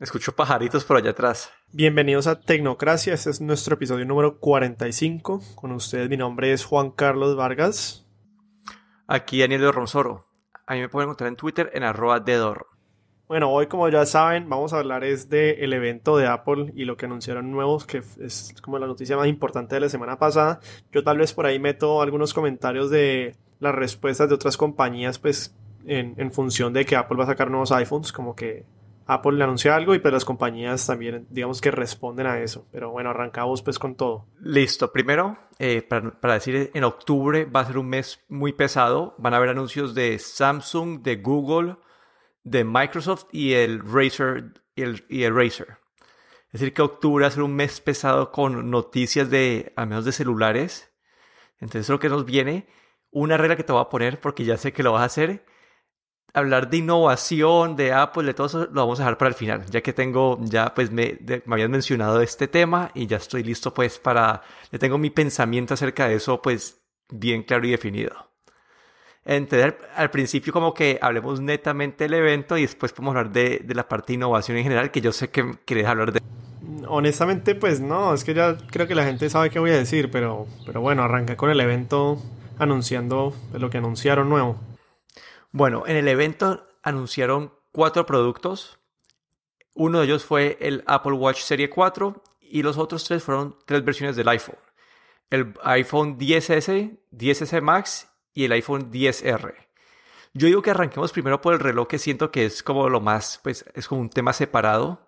Escucho pajaritos por allá atrás. Bienvenidos a Tecnocracia, este es nuestro episodio número 45. Con ustedes mi nombre es Juan Carlos Vargas. Aquí Daniel de Ronsoro. A mí me pueden encontrar en Twitter en arroba dedor. Bueno, hoy como ya saben vamos a hablar es del evento de Apple y lo que anunciaron nuevos, que es como la noticia más importante de la semana pasada. Yo tal vez por ahí meto algunos comentarios de las respuestas de otras compañías, pues en, en función de que Apple va a sacar nuevos iPhones, como que Apple le anuncia algo y pues las compañías también digamos que responden a eso. Pero bueno, arrancamos pues con todo. Listo, primero, eh, para, para, decir, en octubre va a ser un mes muy pesado. Van a haber anuncios de Samsung, de Google, de Microsoft y el Razer. Y el, y el Razer. Es decir, que octubre va a ser un mes pesado con noticias de, al menos de celulares. Entonces, lo que nos viene, una regla que te voy a poner porque ya sé que lo vas a hacer hablar de innovación, de Apple, de todo eso, lo vamos a dejar para el final, ya que tengo, ya pues me, me habían mencionado este tema y ya estoy listo pues para, ya tengo mi pensamiento acerca de eso pues bien claro y definido. Entonces al, principio como que hablemos netamente del evento y después podemos hablar de, de la parte de innovación en general, que yo sé que querés hablar de... Honestamente pues no, es que ya creo que la gente sabe qué voy a decir, pero, pero bueno, arranqué con el evento anunciando lo que anunciaron nuevo. Bueno, en el evento anunciaron cuatro productos. Uno de ellos fue el Apple Watch Serie 4 y los otros tres fueron tres versiones del iPhone. El iPhone 10S, 10S Max y el iPhone 10R. Yo digo que arranquemos primero por el reloj que siento que es como lo más, pues es como un tema separado.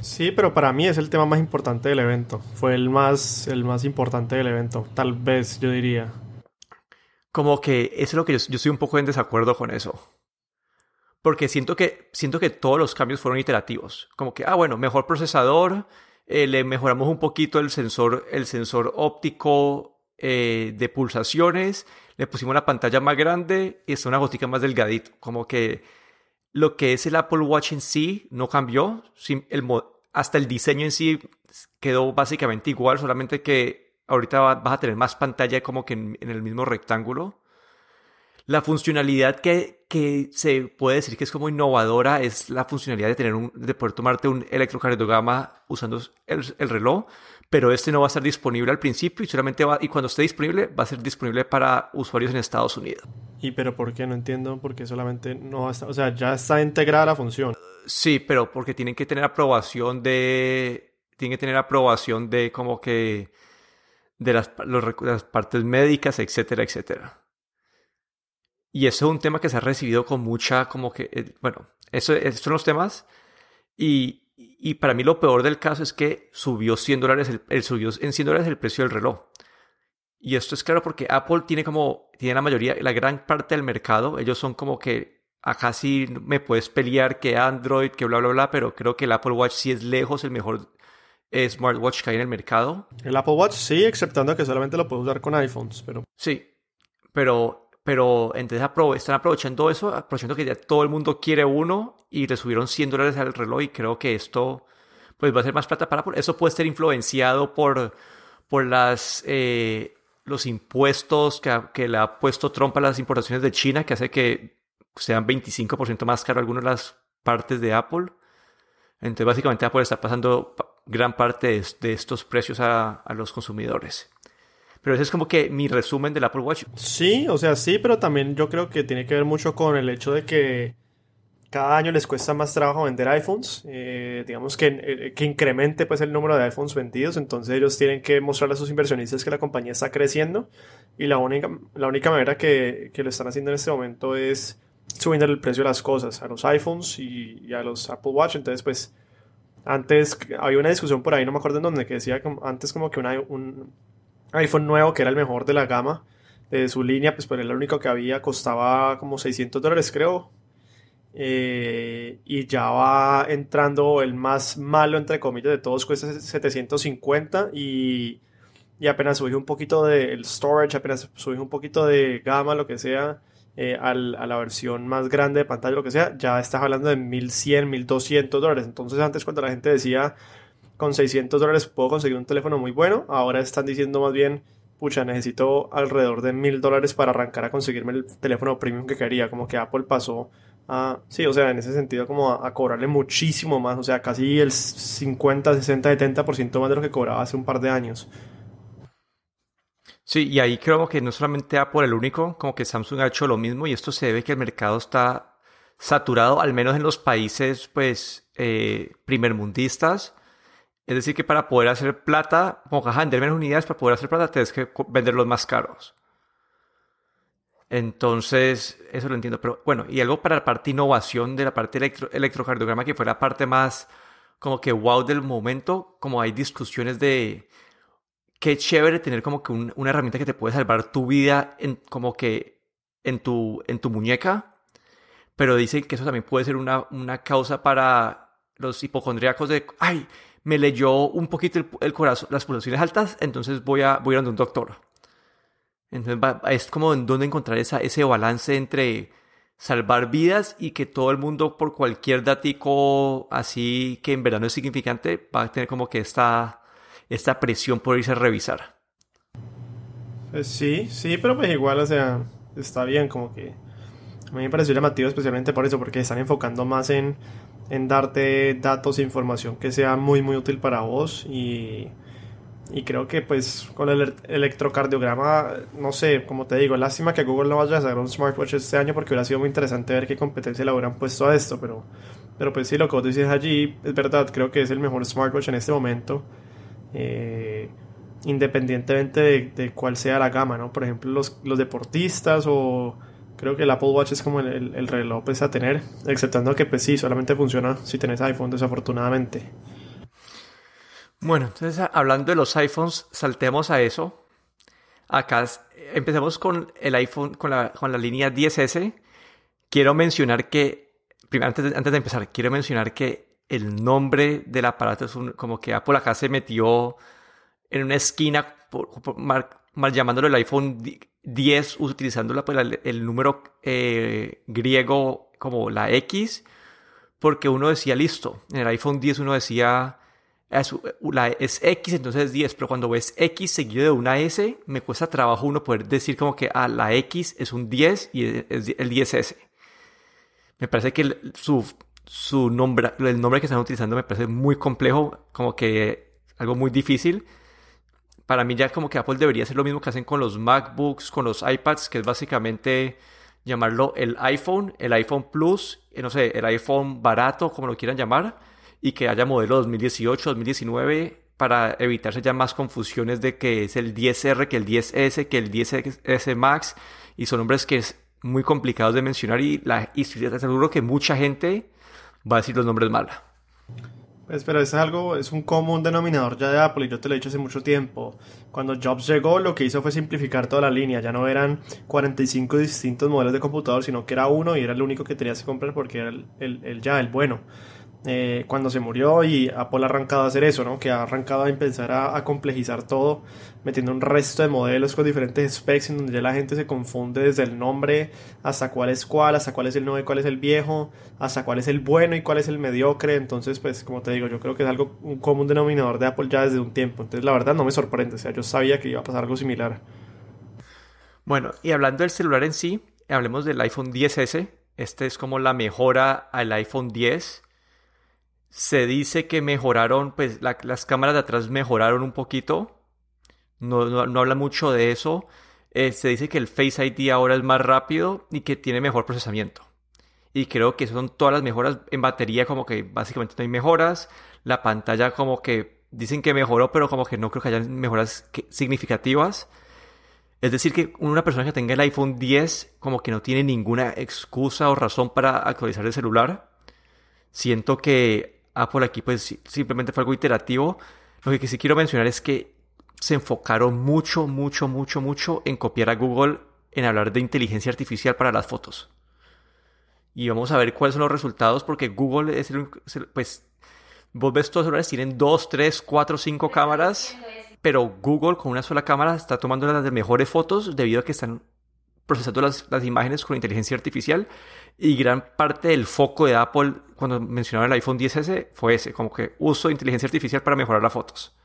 Sí, pero para mí es el tema más importante del evento. Fue el más, el más importante del evento, tal vez yo diría como que eso es lo que yo, yo estoy un poco en desacuerdo con eso. Porque siento que, siento que todos los cambios fueron iterativos. Como que, ah, bueno, mejor procesador, eh, le mejoramos un poquito el sensor, el sensor óptico eh, de pulsaciones, le pusimos una pantalla más grande y está una gotica más delgadito. Como que lo que es el Apple Watch en sí no cambió. El, hasta el diseño en sí quedó básicamente igual, solamente que ahorita vas a tener más pantalla como que en, el mismo rectángulo. La funcionalidad que, que, se puede decir que es como innovadora es la funcionalidad de, tener un, de poder tomarte un electrocardiograma usando el, el, reloj, pero este no va a estar disponible al principio y solamente va, y cuando esté disponible va a ser disponible para usuarios en Estados Unidos. ¿Y pero por qué? No entiendo por qué solamente no va a estar, o sea, ya está integrada la función. Sí, pero porque tienen que tener aprobación de, tienen que tener aprobación de como que de las, partes médicas, etcétera, etcétera. Y eso es un tema que se ha recibido con mucha, como que, eh, bueno, eso, son los temas. Y, y, para mí lo peor del caso es que subió 100 dólares, el, subió en 100 dólares el precio del reloj. Y esto es claro porque Apple tiene como, tiene la mayoría, la gran parte del mercado. Ellos son como que, acá sí me puedes pelear que Android, que bla, bla, bla, pero creo que el Apple Watch sí es lejos el mejor smartwatch que hay en el mercado. El Apple Watch sí, exceptando que solamente lo puedes usar con iPhones, pero... Sí, pero, pero entonces están aprovechando eso, aprovechando que ya todo el mundo quiere uno y le subieron 100 dólares al reloj y creo que esto pues va a ser más plata para Apple. Eso puede ser influenciado por, por las, eh, los impuestos que, que le ha puesto Trump a las importaciones de China, que hace que sean 25% más caro algunas de las partes de Apple. Entonces básicamente Apple está pasando gran parte de, estos precios a, los consumidores. Pero ese es como que mi resumen del Apple Watch. Sí, o sea, sí, pero también yo creo que tiene que ver mucho con el hecho de que cada año les cuesta más trabajo vender iPhones, eh, digamos que, eh, que incremente pues el número de iPhones vendidos, entonces ellos tienen que mostrarle a sus inversionistas que la compañía está creciendo y la única, la única manera que, que lo están haciendo en este momento es subiendo el precio de las cosas a los iPhones y, y a los Apple Watch, entonces pues antes había una discusión por ahí, no me acuerdo en dónde, que decía antes como que un iPhone nuevo, que era el mejor de la gama de su línea, pues pero el único que había, costaba como 600 dólares creo. Eh, y ya va entrando el más malo, entre comillas, de todos, cuesta 750 y, y apenas subí un poquito del storage, apenas subí un poquito de gama, lo que sea, eh, a la versión más grande de pantalla, lo que sea, ya estás hablando de 1100, 1200 dólares. Entonces antes cuando la gente decía con 600 dólares puedo conseguir un teléfono muy bueno, ahora están diciendo más bien, pucha, necesito alrededor de 1000 dólares para arrancar a conseguirme el teléfono premium que quería, como que Apple pasó sí, o sea, en ese sentido como a, cobrarle muchísimo más, o sea, casi el 50, 60, 70% más de lo que cobraba hace un par de años. Sí, y ahí creo que no solamente Apple el único, como que Samsung ha hecho lo mismo y esto se debe que el mercado está saturado, al menos en los países, pues, eh, primermundistas. Es decir, que para poder hacer plata, como que vender menos unidades, para poder hacer plata tienes que venderlos más caros. Entonces, eso lo entiendo. Pero bueno, y algo para la parte innovación de la parte electro, electrocardiograma, que fue la parte más como que wow del momento, como hay discusiones de qué chévere tener como que una herramienta que te puede salvar tu vida en, como que en tu, en tu muñeca, pero dicen que eso también puede ser una, una causa para los hipocondríacos de, ay, me leyó un poquito el, corazón, las pulsaciones altas, entonces voy a, voy a ir a un doctor. Entonces es como en dónde encontrar esa, ese balance entre salvar vidas y que todo el mundo por cualquier datico así que en verdad no es significante va a tener como que esta, esta presión por irse a revisar. Pues sí, sí, pero pues igual, o sea, está bien como que... A mí me pareció llamativo especialmente por eso, porque están enfocando más en, en darte datos e información que sea muy, muy útil para vos y y creo que pues con el electrocardiograma, no sé, como te digo, lástima que Google no vaya a sacar un smartwatch este año porque hubiera sido muy interesante ver qué competencia le hubieran puesto a esto, pero, pero pues sí, lo que vos dices allí es verdad, creo que es el mejor smartwatch en este momento, eh, independientemente de, cuál sea la gama, ¿no? Por ejemplo, los, los deportistas o creo que el Apple Watch es como el, el reloj pues, a tener, exceptando que pues sí, solamente funciona si tenés iPhone, desafortunadamente. Bueno, entonces hablando de los iPhones, saltemos a eso. Acá empecemos con el iPhone, con la, con la línea 10S. Quiero mencionar que, primero, antes de empezar, quiero mencionar que el nombre del aparato es un, como que Apple acá se metió en una esquina mal, llamándolo el iPhone 10, utilizando pues, el, número eh, griego como la X, porque uno decía listo. En el iPhone 10 uno decía es, X, entonces es 10, pero cuando ves X seguido de una S, me cuesta trabajo uno poder decir como que ah, la X es un 10 y es el 10S. Me parece que su, su nombre, el nombre que están utilizando me parece muy complejo, como que algo muy difícil. Para mí ya como que Apple debería hacer lo mismo que hacen con los MacBooks, con los iPads, que es básicamente llamarlo el iPhone, el iPhone Plus, eh, no sé, el iPhone barato, como lo quieran llamar y que haya modelo 2018, 2019 para evitarse ya más confusiones de que es el 10R, que el 10S, que el 10S Max y son nombres que es muy complicados de mencionar y, la, y seguro que mucha gente va a decir los nombres mal. Pues, pero es algo, es un común denominador ya de Apple y yo te lo he dicho hace mucho tiempo. Cuando Jobs llegó, lo que hizo fue simplificar toda la línea. Ya no eran 45 distintos modelos de computador, sino que era uno y era el único que tenías que comprar porque era el, el ya, el bueno. Eh, cuando se murió y Apple ha arrancado a hacer eso, ¿no? Que ha arrancado a empezar a, complejizar todo, metiendo un resto de modelos con diferentes specs en donde ya la gente se confunde desde el nombre hasta cuál es cuál, hasta cuál es el nuevo y cuál es el viejo, hasta cuál es el bueno y cuál es el mediocre. Entonces, pues, como te digo, yo creo que es algo, un común denominador de Apple ya desde un tiempo. Entonces, la verdad no me sorprende, o sea, yo sabía que iba a pasar algo similar. Bueno, y hablando del celular en sí, hablemos del iPhone 10S. Este es como la mejora al iPhone 10 se dice que mejoraron, pues las cámaras de atrás mejoraron un poquito. No, no, habla mucho de eso. Eh, se dice que el Face ID ahora es más rápido y que tiene mejor procesamiento. Y creo que son todas las mejoras en batería, como que básicamente no hay mejoras. La pantalla como que dicen que mejoró, pero como que no creo que haya mejoras significativas. Es decir, que una persona que tenga el iPhone 10 como que no tiene ninguna excusa o razón para actualizar el celular. Siento que Apple aquí pues simplemente fue algo iterativo. Lo que sí quiero mencionar es que se enfocaron mucho, mucho, mucho, mucho en copiar a Google en hablar de inteligencia artificial para las fotos. Y vamos a ver cuáles son los resultados porque Google es el, pues vos ves todos los celulares tienen dos, tres, cuatro, cinco cámaras, pero Google con una sola cámara está tomando las mejores fotos debido a que están procesando las, imágenes con inteligencia artificial y gran parte del foco de Apple cuando mencionaron el iPhone 10S fue ese, como que uso inteligencia artificial para mejorar las fotos.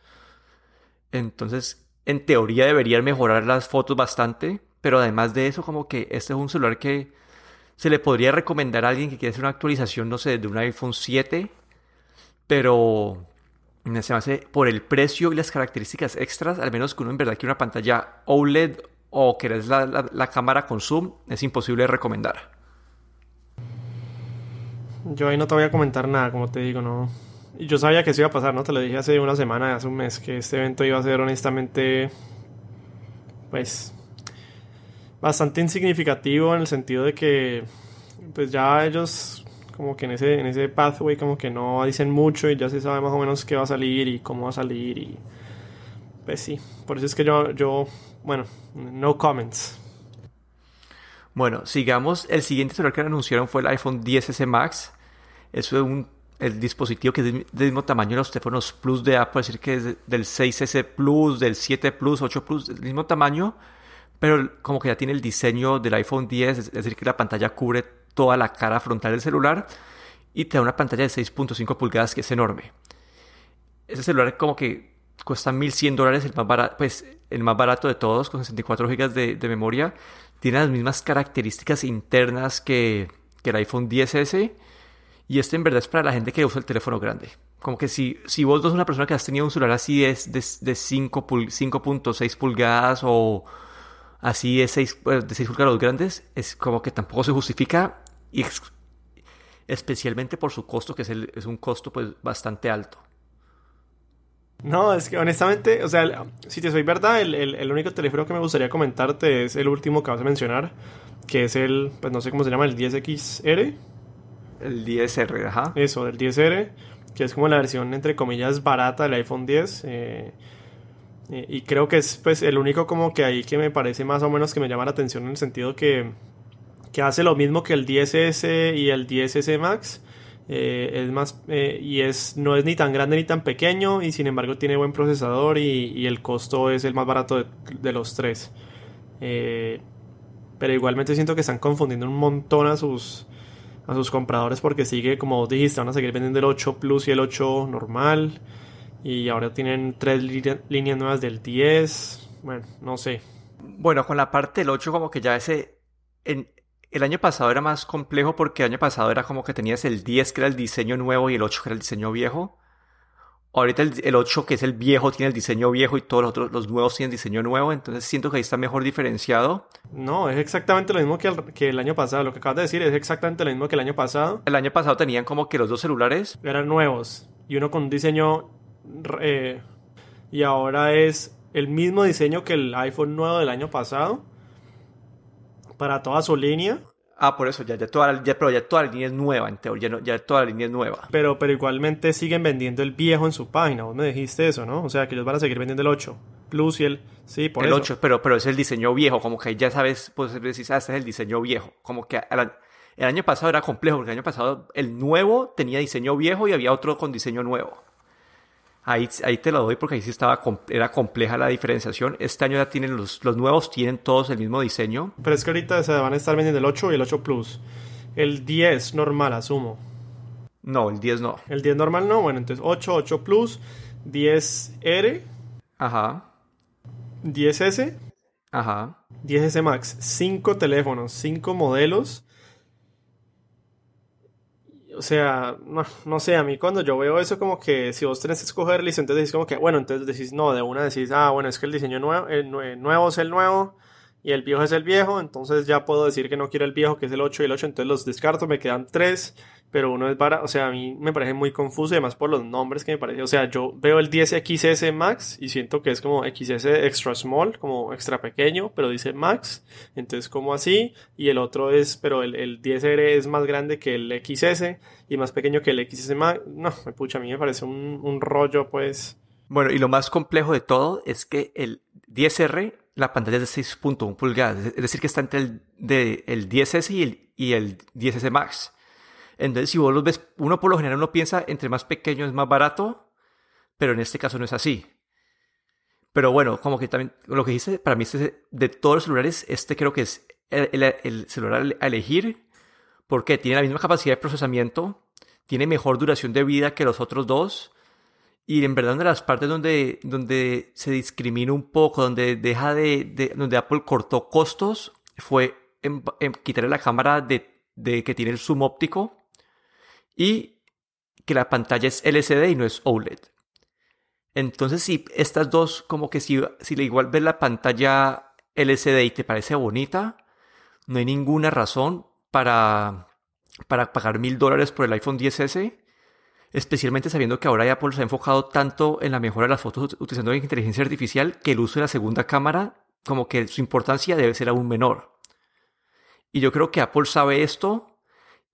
Entonces, en teoría deberían mejorar las fotos bastante, pero además de eso, como que este es un celular que se le podría recomendar a alguien que quiere hacer una actualización, no sé, de un iPhone 7, pero se me hace por el precio y las características extras, al menos que uno en verdad quiere una pantalla OLED o que la, la, la cámara con zoom, es imposible recomendar. Yo ahí no te voy a comentar nada, como te digo, no. Yo sabía que eso iba a pasar, ¿no? Te lo dije hace una semana, hace un mes, que este evento iba a ser honestamente, pues, bastante insignificativo en el sentido de que, pues ya ellos, como que en ese, en ese pathway, como que no dicen mucho y ya se sabe más o menos qué va a salir y cómo va a salir y, pues sí, por eso es que yo, yo bueno, no comments. Bueno, sigamos. El siguiente celular que anunciaron fue el iPhone 10S Max. Eso es un, el dispositivo que es del mismo tamaño de los teléfonos Plus de Apple, es decir, que es del 6S Plus, del 7 Plus, 8 Plus, del mismo tamaño, pero como que ya tiene el diseño del iPhone 10, es decir, que la pantalla cubre toda la cara frontal del celular y te da una pantalla de 6.5 pulgadas que es enorme. Ese celular como que cuesta 1100 dólares, el más barato, pues el más barato de todos, con 64 GB de, de memoria. Tiene las mismas características internas que, que, el iPhone 10S. Y este en verdad es para la gente que usa el teléfono grande. Como que si, si vos sos una persona que has tenido un celular así de, de, de 5.6 pulgadas o así de 6, de 6 pulgadas grandes, es como que tampoco se justifica. Y especialmente por su costo, que es, el, es un costo pues bastante alto. No, es que honestamente, o sea, si te soy verdad, el, el, el, único teléfono que me gustaría comentarte es el último que vas a mencionar, que es el, pues no sé cómo se llama, el 10XR. El 10R, ajá. Eso, el 10R, que es como la versión, entre comillas, barata del iPhone 10. Eh, eh, y creo que es pues el único como que ahí que me parece más o menos que me llama la atención en el sentido que, que hace lo mismo que el 10S y el 10S Max eh, es más eh, y es no es ni tan grande ni tan pequeño y sin embargo tiene buen procesador y, el costo es el más barato de, los tres. Eh, pero igualmente siento que están confundiendo un montón a sus a sus compradores porque sigue como dijiste van a seguir vendiendo el 8 Plus y el 8 normal y ahora tienen tres líneas nuevas del 10 bueno no sé. Bueno con la parte del 8 como que ya ese el año pasado era más complejo porque el año pasado era como que tenías el 10 que era el diseño nuevo y el 8 que era el diseño viejo. Ahorita el, el 8 que es el viejo tiene el diseño viejo y todos los otros, los nuevos tienen diseño nuevo, entonces siento que ahí está mejor diferenciado. No, es exactamente lo mismo que el, que el año pasado, lo que acabas de decir es exactamente lo mismo que el año pasado. El año pasado tenían como que los dos celulares eran nuevos y uno con un diseño eh, y ahora es el mismo diseño que el iPhone nuevo del año pasado para toda su línea. Ah, por eso, ya, ya, toda, ya, pero ya toda la línea es nueva, en teoría, ya, ya toda la línea es nueva. Pero, pero igualmente siguen vendiendo el viejo en su página, vos me dijiste eso, ¿no? O sea, que ellos van a seguir vendiendo el 8 Plus y el... Sí, por el eso. 8, pero, pero es el diseño viejo, como que ya sabes, pues decís, ah, este es el diseño viejo. Como que el, el año pasado era complejo, porque el año pasado el nuevo tenía diseño viejo y había otro con diseño nuevo. Ahí, ahí te lo doy porque ahí sí estaba, era compleja la diferenciación. Este año ya tienen los, los nuevos, tienen todos el mismo diseño. Pero es que ahorita se van a estar vendiendo el 8 y el 8 Plus. El 10 normal, asumo. No, el 10 no. El 10 normal no. Bueno, entonces 8, 8 Plus, 10R. Ajá. 10S. Ajá. 10S Max. 5 teléfonos, 5 modelos o sea, no, no, sé, a mí cuando yo veo eso como que si vos tenés que escoger listo, entonces decís como que, bueno, entonces decís, no, de una decís, ah, bueno, es que el diseño nuevo, el nuevo es el nuevo y el viejo es el viejo, entonces ya puedo decir que no quiero el viejo, que es el 8 y el 8, entonces los descarto, me quedan 3, pero uno es para, o sea, a mí me parece muy confuso además por los nombres que me parece, o sea, yo veo el 10XS Max y siento que es como XS extra small, como extra pequeño, pero dice Max, entonces como así, y el otro es, pero el, el 10R es más grande que el XS y más pequeño que el XS Max, no, me pucha, a mí me parece un, un rollo pues... Bueno, y lo más complejo de todo es que el 10R la pantalla es de 6.1 pulgadas, es decir, que está entre el, de, el 10S y el, y el 10S Max. Entonces, si vos los ves, uno por lo general uno piensa entre más pequeño es más barato, pero en este caso no es así. Pero bueno, como que también lo que dice, para mí este, de todos los celulares, este creo que es el, el, el celular a elegir porque tiene la misma capacidad de procesamiento, tiene mejor duración de vida que los otros dos y en verdad, una de las partes donde, donde se discrimina un poco, donde deja de, de donde Apple cortó costos, fue en, en quitarle la cámara de de que tiene el zoom óptico y que la pantalla es LCD y no es OLED. Entonces, si estas dos, como que si, si igual ves la pantalla LCD y te parece bonita, no hay ninguna razón para, para pagar mil dólares por el iPhone 10S, especialmente sabiendo que ahora Apple se ha enfocado tanto en la mejora de las fotos utilizando la inteligencia artificial que el uso de la segunda cámara, como que su importancia debe ser aún menor. Y yo creo que Apple sabe esto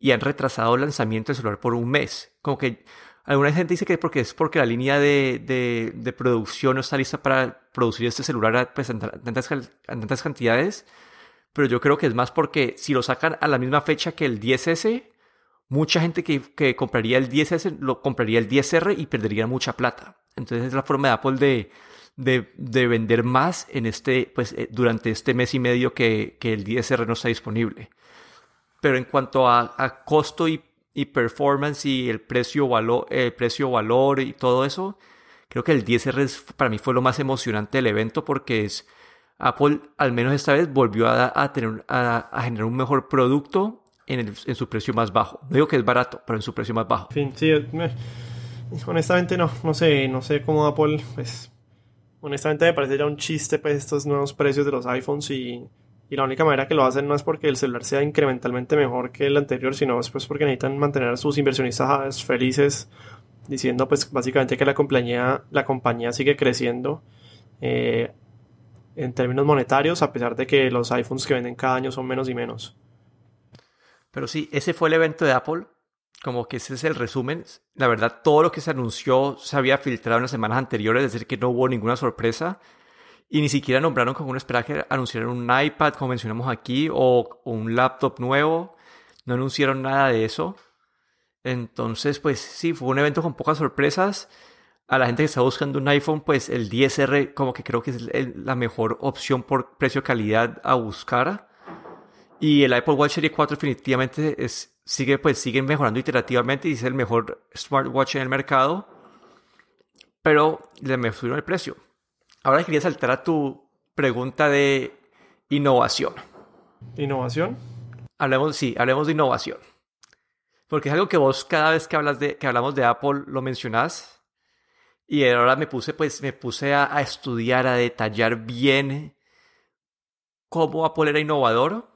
y han retrasado el lanzamiento del celular por un mes. Como que alguna gente dice que es porque, es porque la línea de, de, producción no está lista para producir este celular pues, en, tantas, tantas cantidades. Pero yo creo que es más porque si lo sacan a la misma fecha que el 10S, mucha gente que, que compraría el 10S lo compraría el 10R y perdería mucha plata. Entonces es la forma de Apple de, de, de, vender más en este, pues, eh, durante este mes y medio que, que el 10R no está disponible. Pero en cuanto a, a costo y y performance y el precio valor, el precio valor y todo eso, creo que el 10R para mí fue lo más emocionante del evento porque es Apple al menos esta vez volvió a, tener a, generar un mejor producto en, en, su precio más bajo. No digo que es barato, pero en su precio más bajo. Fin, sí, honestamente no, no sé, no sé cómo Apple, pues, honestamente me parece ya un chiste pues estos nuevos precios de los iPhones y y la única manera que lo hacen no es porque el celular sea incrementalmente mejor que el anterior, sino es pues porque necesitan mantener a sus inversionistas felices, diciendo pues básicamente que la compañía, la compañía sigue creciendo eh, en términos monetarios, a pesar de que los iPhones que venden cada año son menos y menos. Pero sí, ese fue el evento de Apple. Como que ese es el resumen. La verdad, todo lo que se anunció se había filtrado en las semanas anteriores, es decir, que no hubo ninguna sorpresa. Y ni siquiera nombraron como uno esperaba que anunciaran un iPad, como mencionamos aquí, o, un laptop nuevo. No anunciaron nada de eso. Entonces, pues sí, fue un evento con pocas sorpresas. A la gente que está buscando un iPhone, pues el 10R como que creo que es la mejor opción por precio-calidad a buscar. Y el Apple Watch Series 4 definitivamente es, sigue, pues, sigue mejorando iterativamente y es el mejor smartwatch en el mercado. Pero le me subieron el precio. Ahora quería saltar a tu pregunta de innovación. ¿Innovación? Hablemos, sí, hablemos de innovación. Porque es algo que vos cada vez que, hablas de, que hablamos de Apple lo mencionás. Y ahora me puse, pues, me puse a, a estudiar, a detallar bien cómo Apple era innovador.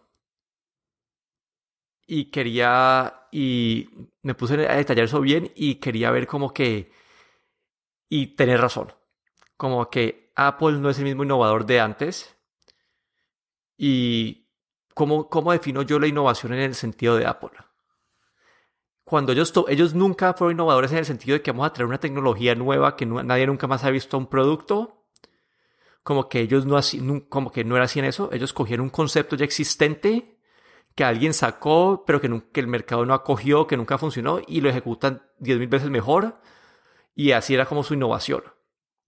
Y quería, y me puse a detallar eso bien y quería ver como que, y tener razón. Como que Apple no es el mismo innovador de antes. ¿Y cómo, cómo defino yo la innovación en el sentido de Apple? Cuando ellos, nunca fueron innovadores en el sentido de que vamos a traer una tecnología nueva que nadie nunca más ha visto un producto, como que ellos no, como que no era así en eso, ellos cogieron un concepto ya existente que alguien sacó, pero que, que el mercado no acogió, que nunca funcionó, y lo ejecutan 10.000 veces mejor, y así era como su innovación.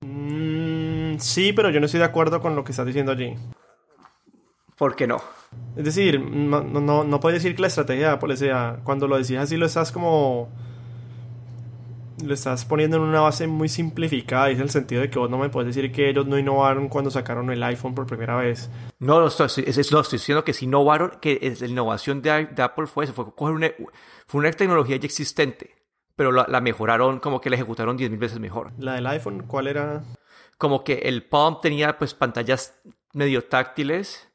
Mm, sí, pero yo no estoy de acuerdo con lo que estás diciendo allí. ¿Por qué no? Es decir, no, no, no puedes decir que la estrategia de Apple sea, cuando lo decís así lo estás como... Lo estás poniendo en una base muy simplificada, y es el sentido de que vos no me puedes decir que ellos no innovaron cuando sacaron el iPhone por primera vez. No, no estoy, no, estoy diciendo que sí innovaron, que la innovación de, Apple fue eso, fue coger una, fue una tecnología ya existente, pero la, la mejoraron, como que la ejecutaron 10.000 veces mejor. ¿La del iPhone? ¿Cuál era? como que el Palm tenía pues pantallas medio táctiles.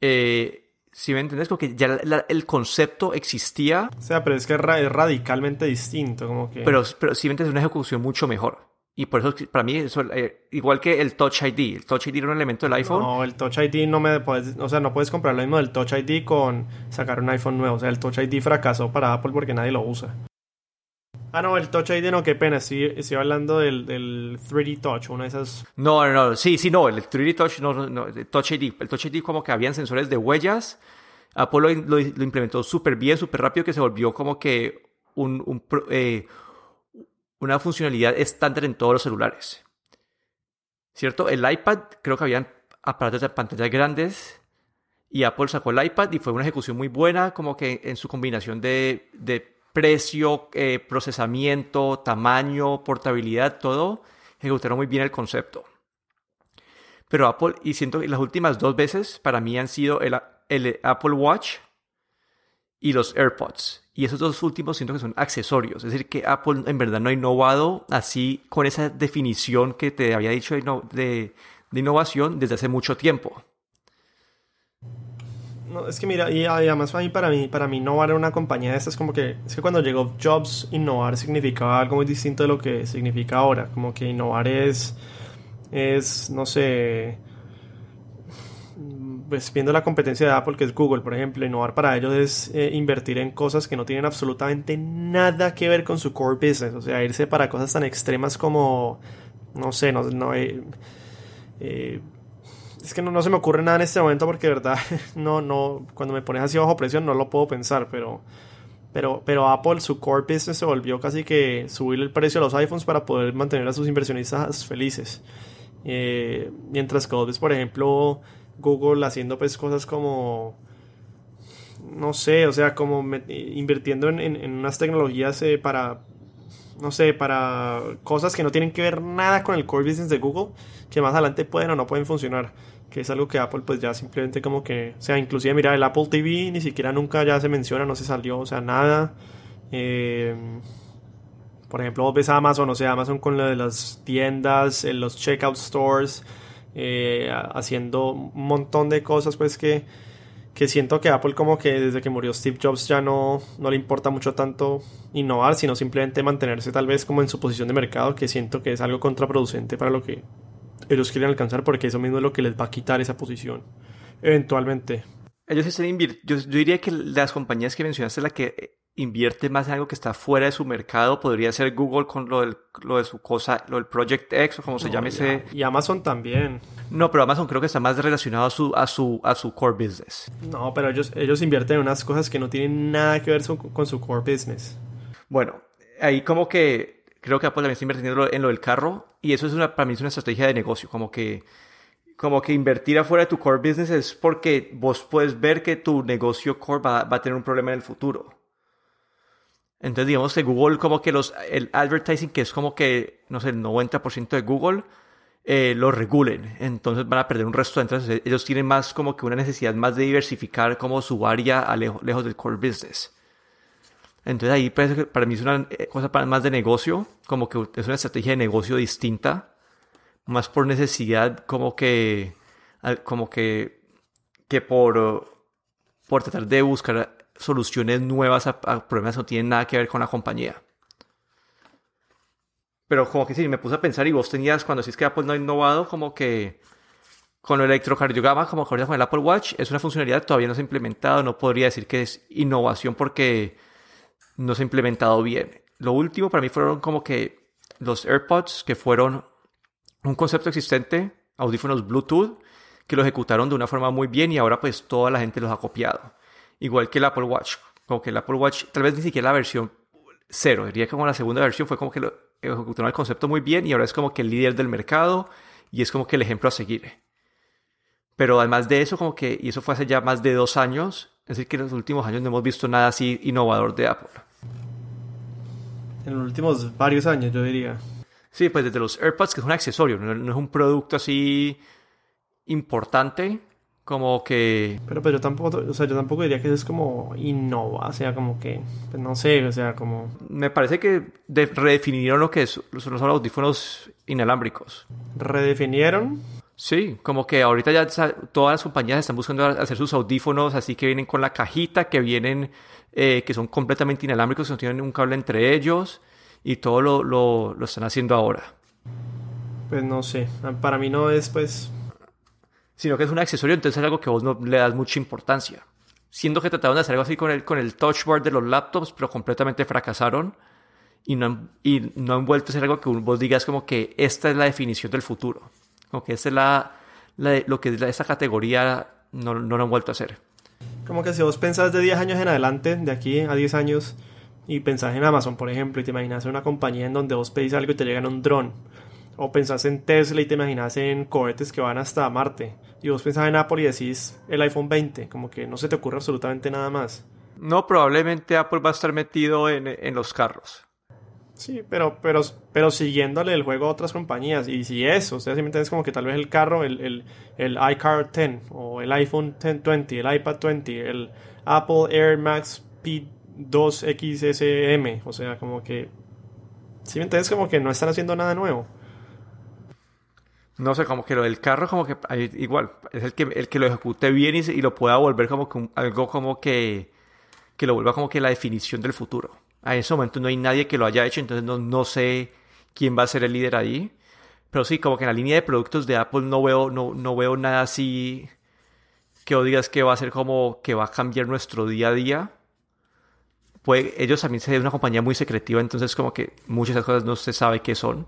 Eh, si me entiendes, como que ya el concepto existía. O sea, pero es que es radicalmente distinto, como que... Pero, pero si me entiendes, una ejecución mucho mejor. Y por eso, para mí, eso, eh, igual que el Touch ID. El Touch ID era un elemento del iPhone. No, el Touch ID no me puedes... O sea, no puedes comprar lo mismo del Touch ID con sacar un iPhone nuevo. O sea, el Touch ID fracasó para Apple porque nadie lo usa. Ah, no, el Touch ID no, qué pena. Sí, estoy hablando del, del 3D Touch, una de esas. No, no, no. Sí, sí, no. El 3D Touch, no, no. Touch ID. El Touch ID, como que habían sensores de huellas. Apple lo, implementó súper bien, súper rápido, que se volvió como que eh, una funcionalidad estándar en todos los celulares. ¿Cierto? El iPad, creo que habían aparatos de pantallas grandes. Y Apple sacó el iPad y fue una ejecución muy buena, como que en su combinación de precio, eh, procesamiento, tamaño, portabilidad, todo, ejecutaron muy bien el concepto. Pero Apple, y siento que las últimas dos veces para mí han sido el, Apple Watch y los AirPods. Y esos dos últimos siento que son accesorios. Es decir, que Apple en verdad no ha innovado así con esa definición que te había dicho de innovación desde hace mucho tiempo. No, es que mira, y además para mí, para mí, para mí innovar en una compañía de estas como que, es que cuando llegó Jobs, innovar significaba algo muy distinto de lo que significa ahora. Como que innovar es, es, no sé, pues viendo la competencia de Apple, que es Google, por ejemplo, innovar para ellos es eh, invertir en cosas que no tienen absolutamente nada que ver con su core business. O sea, irse para cosas tan extremas como, no sé, no, no eh, eh, es que no, se me ocurre nada en este momento porque de verdad no, no, cuando me pones así bajo presión no lo puedo pensar, pero, pero, pero Apple, su core business se volvió casi que subir el precio a los iPhones para poder mantener a sus inversionistas felices. Eh, mientras que por ejemplo, Google haciendo pues cosas como no sé, o sea, como invirtiendo en, unas tecnologías eh, para, no sé, para cosas que no tienen que ver nada con el core business de Google, que más adelante pueden o no pueden funcionar que es algo que Apple pues ya simplemente como que, o sea, inclusive mira, el Apple TV ni siquiera nunca ya se menciona, no se salió, o sea, nada. Eh, por ejemplo, vos ves Amazon, o sea, Amazon con lo de las tiendas, en los checkout stores, eh, haciendo un montón de cosas pues que, que siento que Apple como que desde que murió Steve Jobs ya no, no le importa mucho tanto innovar, sino simplemente mantenerse tal vez como en su posición de mercado, que siento que es algo contraproducente para lo que ellos quieren alcanzar porque eso mismo es lo que les va a quitar esa posición eventualmente. Ellos están invirtiendo, yo, diría que las compañías que mencionaste, la que invierte más en algo que está fuera de su mercado, podría ser Google con lo, del, lo de su cosa, lo del Project X o como se llame ese... Y Amazon también. No, pero Amazon creo que está más relacionado a su, a su, a su core business. No, pero ellos, ellos invierten en unas cosas que no tienen nada que ver con su core business. Bueno, ahí como que creo que Apple también está invirtiendo en lo del carro y eso es una, para mí es una estrategia de negocio, como que, como que invertir afuera de tu core business es porque vos puedes ver que tu negocio core va, a tener un problema en el futuro. Entonces digamos que Google como que los, el advertising que es como que, no sé, el 90% de Google, eh, lo regulen. Entonces van a perder un resto. Entonces ellos tienen más como que una necesidad más de diversificar como su área lejos del core business. Entonces ahí pues, para mí es una eh, cosa más de negocio, como que es una estrategia de negocio distinta, más por necesidad como que, como que, que por, por tratar de buscar soluciones nuevas a, problemas que no tienen nada que ver con la compañía. Pero como que sí, me puse a pensar y vos tenías, cuando decís que Apple no ha innovado, como que con el electrocardiograma, como ahorita con el Apple Watch, es una funcionalidad todavía no se ha implementado, no podría decir que es innovación porque no se ha implementado bien. Lo último para mí fueron como que los AirPods, que fueron un concepto existente, audífonos Bluetooth, que lo ejecutaron de una forma muy bien y ahora pues toda la gente los ha copiado. Igual que el Apple Watch, como que el Apple Watch, tal vez ni siquiera la versión cero, diría como la segunda versión fue como que lo ejecutaron el concepto muy bien y ahora es como que el líder del mercado y es como que el ejemplo a seguir. Pero además de eso, como que, y eso fue hace ya más de dos años, es decir, que en los últimos años no hemos visto nada así innovador de Apple. En los últimos varios años, yo diría. Sí, pues desde los AirPods, que es un accesorio, no, es un producto así importante, como que... Pero, pero yo tampoco, o sea, yo tampoco diría que eso es como innova, o sea, como que, pues no sé, o sea, como... Me parece que redefinieron lo que son los audífonos inalámbricos. ¿Redefinieron? Sí, como que ahorita ya todas las compañías están buscando hacer sus audífonos así que vienen con la cajita, que vienen, eh, que son completamente inalámbricos, que no tienen un cable entre ellos y todo lo, lo, lo, están haciendo ahora. Pues no sé, para mí no es pues... Sino que es un accesorio, entonces es algo que vos no le das mucha importancia. Siendo que trataron de hacer algo así con el, con el touch bar de los laptops, pero completamente fracasaron y no, y no han vuelto a ser algo que vos digas como que esta es la definición del futuro. Como que esa es la, lo que esa categoría no, no, lo han vuelto a hacer. Como que si vos pensás de 10 años en adelante, de aquí a 10 años, y pensás en Amazon, por ejemplo, y te imaginas en una compañía en donde vos pedís algo y te llegan un dron, o pensás en Tesla y te imaginas en cohetes que van hasta Marte, y vos pensás en Apple y decís el iPhone 20, como que no se te ocurre absolutamente nada más. No, probablemente Apple va a estar metido en, en los carros. Sí, pero, pero, pero siguiéndole el juego a otras compañías. Y si eso, o sea, simplemente es como que tal vez el carro, el, el, el iCar 10 o el iPhone 10, 20, el iPad 20, el Apple Air Max P2XSM. O sea, como que... Si me entiendes, como que no están haciendo nada nuevo. No sé, como que lo del carro, como que igual, es el que, el que lo ejecute bien y, y lo pueda volver como que algo como que, que lo vuelva como que la definición del futuro. A ese momento no hay nadie que lo haya hecho, entonces no, no sé quién va a ser el líder ahí. Pero sí, como que en la línea de productos de Apple no veo, no, no veo nada así que digas que va a ser como que va a cambiar nuestro día a día. Pues ellos también son una compañía muy secretiva, entonces como que muchas de esas cosas no se sabe qué son.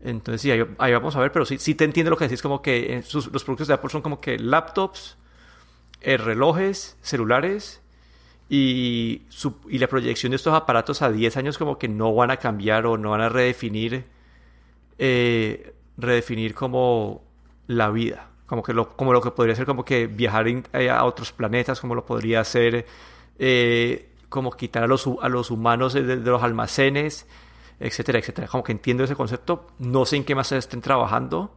Entonces sí, ahí, vamos a ver, pero sí, sí te entiendo lo que decís, como que los productos de Apple son como que laptops, eh, relojes, celulares y, y la proyección de estos aparatos a 10 años como que no van a cambiar o no van a redefinir, eh, redefinir como la vida, como que lo, como lo que podría ser como que viajar eh, a otros planetas, como lo podría ser como quitar a los, a los humanos de los almacenes etcétera, etcétera. Como que entiendo ese concepto, no sé en qué más estén trabajando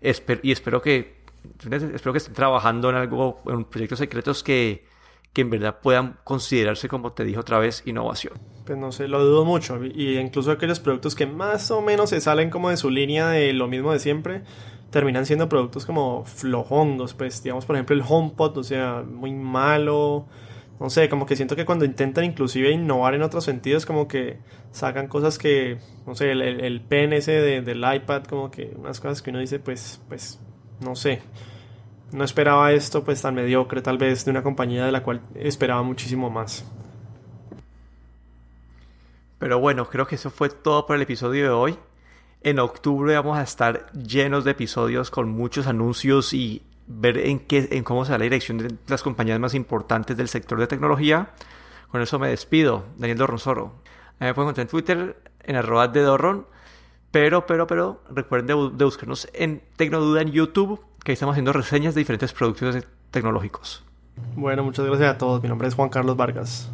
y espero que, espero que estén trabajando en algo, en proyectos secretos que, que en verdad puedan considerarse, como te dije otra vez, innovación. Pues no sé, lo dudo mucho. Y incluso aquellos productos que más o menos se salen como de su línea de lo mismo de siempre, terminan siendo productos como flojongos. Pues digamos, por ejemplo, el HomePod, o sea, muy malo no sé, como que siento que cuando intentan inclusive innovar en otros sentidos, como que sacan cosas que, no sé, el, el, pen ese del iPad, como que unas cosas que uno dice, pues, pues, no sé. No esperaba esto pues tan mediocre tal vez de una compañía de la cual esperaba muchísimo más. Pero bueno, creo que eso fue todo por el episodio de hoy. En octubre vamos a estar llenos de episodios con muchos anuncios y ver en, qué, en cómo se da la dirección de las compañías más importantes del sector de tecnología. Con eso me despido, Daniel Dorronsoro. me pueden encontrar en Twitter, en arroba de Dorron. Pero, pero, pero, recuerden de, buscarnos en Tecnoduda en YouTube, que estamos haciendo reseñas de diferentes productos tecnológicos. Bueno, muchas gracias a todos. Mi nombre es Juan Carlos Vargas.